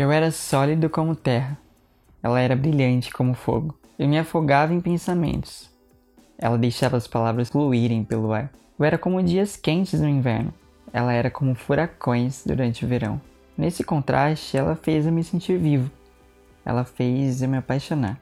Eu era sólido como terra. Ela era brilhante como fogo. Eu me afogava em pensamentos. Ela deixava as palavras fluírem pelo ar. Eu era como dias quentes no inverno. Ela era como furacões durante o verão. Nesse contraste, ela fez eu me sentir vivo. Ela fez eu me apaixonar.